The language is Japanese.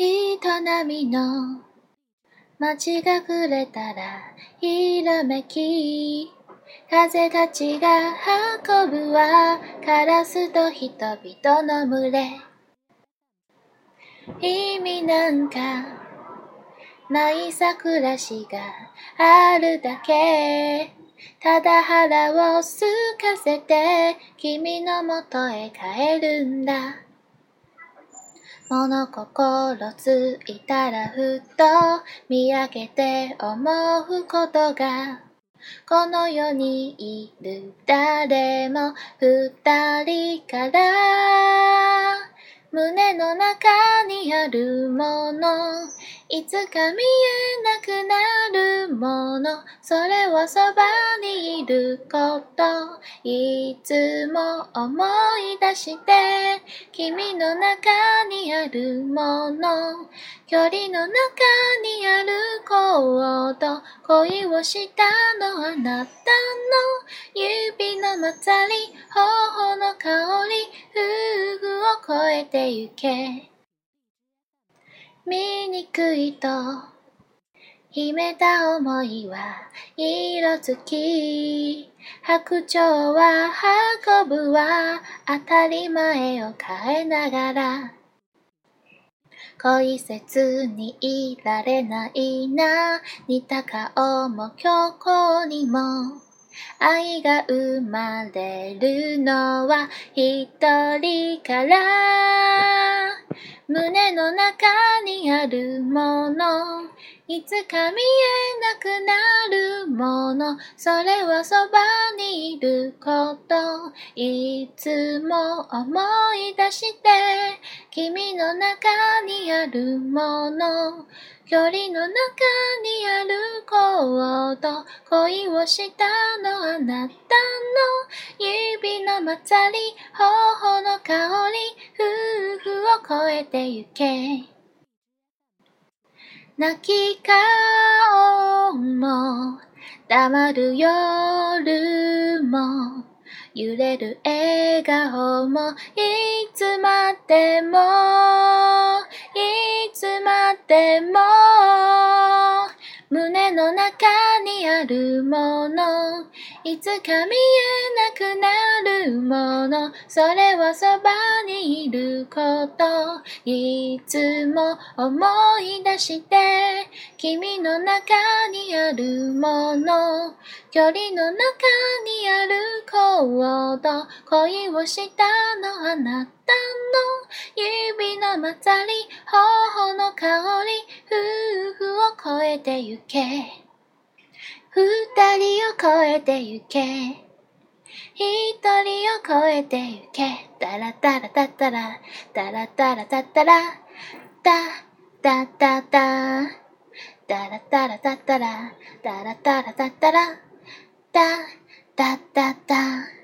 営みの街が暮れたらひらめき。風たちが運ぶはカラスと人々の群れ。意味なんかないさ暮らしがあるだけ。ただ腹を空かせて君のもとへ帰るんだ。物心ついたらふと見上げて思うことが。この世にいる誰も二人から。胸の中にあるもの。いつか見えなくなるもの。それはそばにいること。いつも思い出して。君の中にあるもの。距離の中にあるコード恋をしたのあなたの。指のまたり頬の香り夫婦を超えてゆけ。醜いと。秘めた思いは色づき。白鳥は運ぶは当たり前を変えながら。恋せずにいられないな。似た顔も虚構にも。愛が生まれるのは一人から。胸の中にあるもの。いつか見えなくなるもの。それはそばにいること。いつも思い出して君の中にあるもの。距離の中にあるコード恋をしたのあなた。指のまたり頬の香り夫婦を超えてゆけ。泣き顔も黙る夜も揺れる笑顔もいつまでもいつまでも胸の中にあるもの。いつか見えなくなるもの。それはそばにいること。いつも思い出して。君の中にあるもの。距離の中にあるコード恋をしたのあなたの。指のまたり。頬の香り。夫婦を超えてゆけ。二人を超えてゆけ。一人を超えてゆけ。タラタラタッタラ。タラタラタッタラ。タタタタ。タラタラタッタラ。タラタラタッタラ。タタタタ。